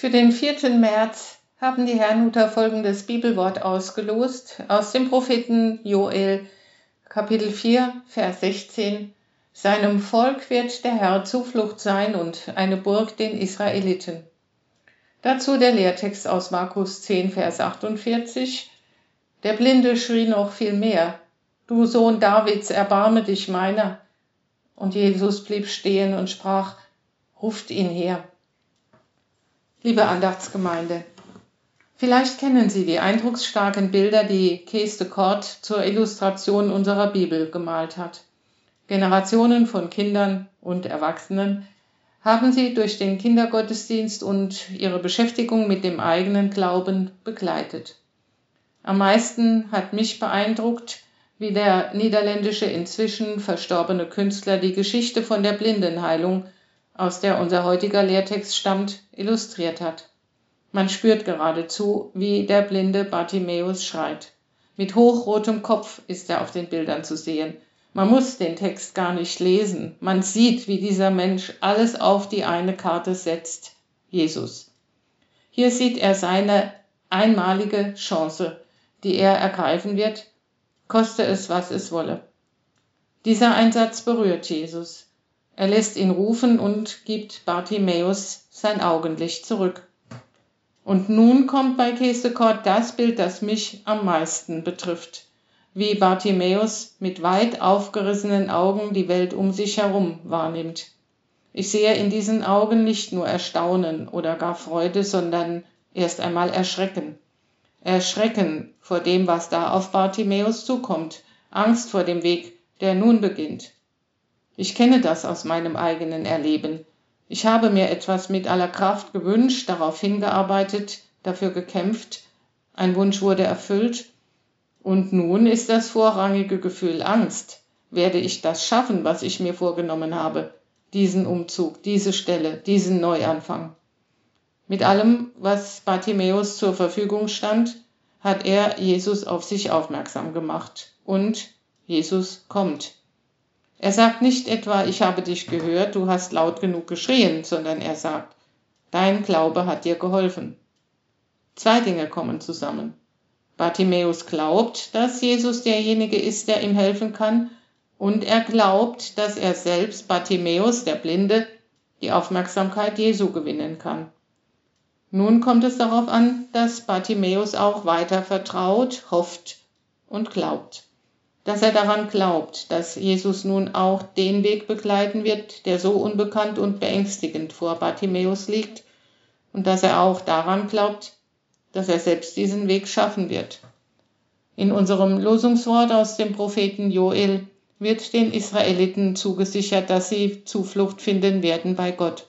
Für den 4. März haben die Herrnhuter folgendes Bibelwort ausgelost aus dem Propheten Joel, Kapitel 4, Vers 16. Seinem Volk wird der Herr Zuflucht sein und eine Burg den Israeliten. Dazu der Lehrtext aus Markus 10, Vers 48. Der Blinde schrie noch viel mehr. Du Sohn Davids, erbarme dich meiner. Und Jesus blieb stehen und sprach, ruft ihn her. Liebe Andachtsgemeinde, vielleicht kennen Sie die eindrucksstarken Bilder, die Kees de Kort zur Illustration unserer Bibel gemalt hat. Generationen von Kindern und Erwachsenen haben sie durch den Kindergottesdienst und ihre Beschäftigung mit dem eigenen Glauben begleitet. Am meisten hat mich beeindruckt, wie der niederländische inzwischen verstorbene Künstler die Geschichte von der Blindenheilung aus der unser heutiger Lehrtext stammt, illustriert hat. Man spürt geradezu, wie der blinde Bartimäus schreit. Mit hochrotem Kopf ist er auf den Bildern zu sehen. Man muss den Text gar nicht lesen. Man sieht, wie dieser Mensch alles auf die eine Karte setzt. Jesus. Hier sieht er seine einmalige Chance, die er ergreifen wird, koste es, was es wolle. Dieser Einsatz berührt Jesus. Er lässt ihn rufen und gibt Bartimäus sein Augenlicht zurück. Und nun kommt bei Kesekort das Bild, das mich am meisten betrifft, wie Bartimäus mit weit aufgerissenen Augen die Welt um sich herum wahrnimmt. Ich sehe in diesen Augen nicht nur Erstaunen oder gar Freude, sondern erst einmal Erschrecken. Erschrecken vor dem, was da auf Bartimäus zukommt, Angst vor dem Weg, der nun beginnt. Ich kenne das aus meinem eigenen Erleben. Ich habe mir etwas mit aller Kraft gewünscht, darauf hingearbeitet, dafür gekämpft, ein Wunsch wurde erfüllt, und nun ist das vorrangige Gefühl Angst. Werde ich das schaffen, was ich mir vorgenommen habe? Diesen Umzug, diese Stelle, diesen Neuanfang. Mit allem, was Bartimäus zur Verfügung stand, hat er Jesus auf sich aufmerksam gemacht. Und Jesus kommt. Er sagt nicht etwa, ich habe dich gehört, du hast laut genug geschrien, sondern er sagt, dein Glaube hat dir geholfen. Zwei Dinge kommen zusammen. Bartimäus glaubt, dass Jesus derjenige ist, der ihm helfen kann, und er glaubt, dass er selbst, Bartimäus, der Blinde, die Aufmerksamkeit Jesu gewinnen kann. Nun kommt es darauf an, dass Bartimäus auch weiter vertraut, hofft und glaubt dass er daran glaubt, dass Jesus nun auch den Weg begleiten wird, der so unbekannt und beängstigend vor Bartimäus liegt, und dass er auch daran glaubt, dass er selbst diesen Weg schaffen wird. In unserem Losungswort aus dem Propheten Joel wird den Israeliten zugesichert, dass sie Zuflucht finden werden bei Gott.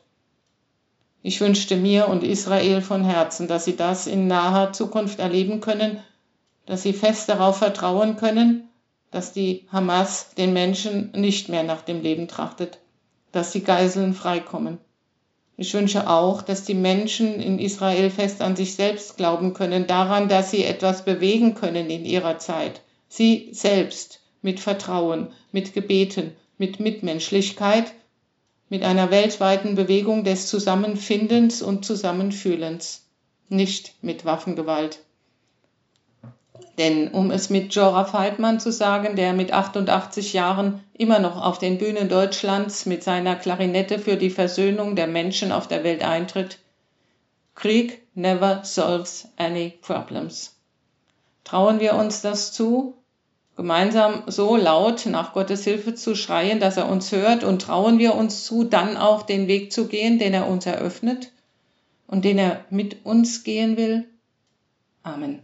Ich wünschte mir und Israel von Herzen, dass sie das in naher Zukunft erleben können, dass sie fest darauf vertrauen können, dass die Hamas den Menschen nicht mehr nach dem Leben trachtet, dass die Geiseln freikommen. Ich wünsche auch, dass die Menschen in Israel fest an sich selbst glauben können, daran, dass sie etwas bewegen können in ihrer Zeit. Sie selbst mit Vertrauen, mit Gebeten, mit Mitmenschlichkeit, mit einer weltweiten Bewegung des Zusammenfindens und Zusammenfühlens, nicht mit Waffengewalt. Denn um es mit Jorah Feldmann zu sagen, der mit 88 Jahren immer noch auf den Bühnen Deutschlands mit seiner Klarinette für die Versöhnung der Menschen auf der Welt eintritt, Krieg never solves any problems. Trauen wir uns das zu, gemeinsam so laut nach Gottes Hilfe zu schreien, dass er uns hört, und trauen wir uns zu, dann auch den Weg zu gehen, den er uns eröffnet und den er mit uns gehen will? Amen.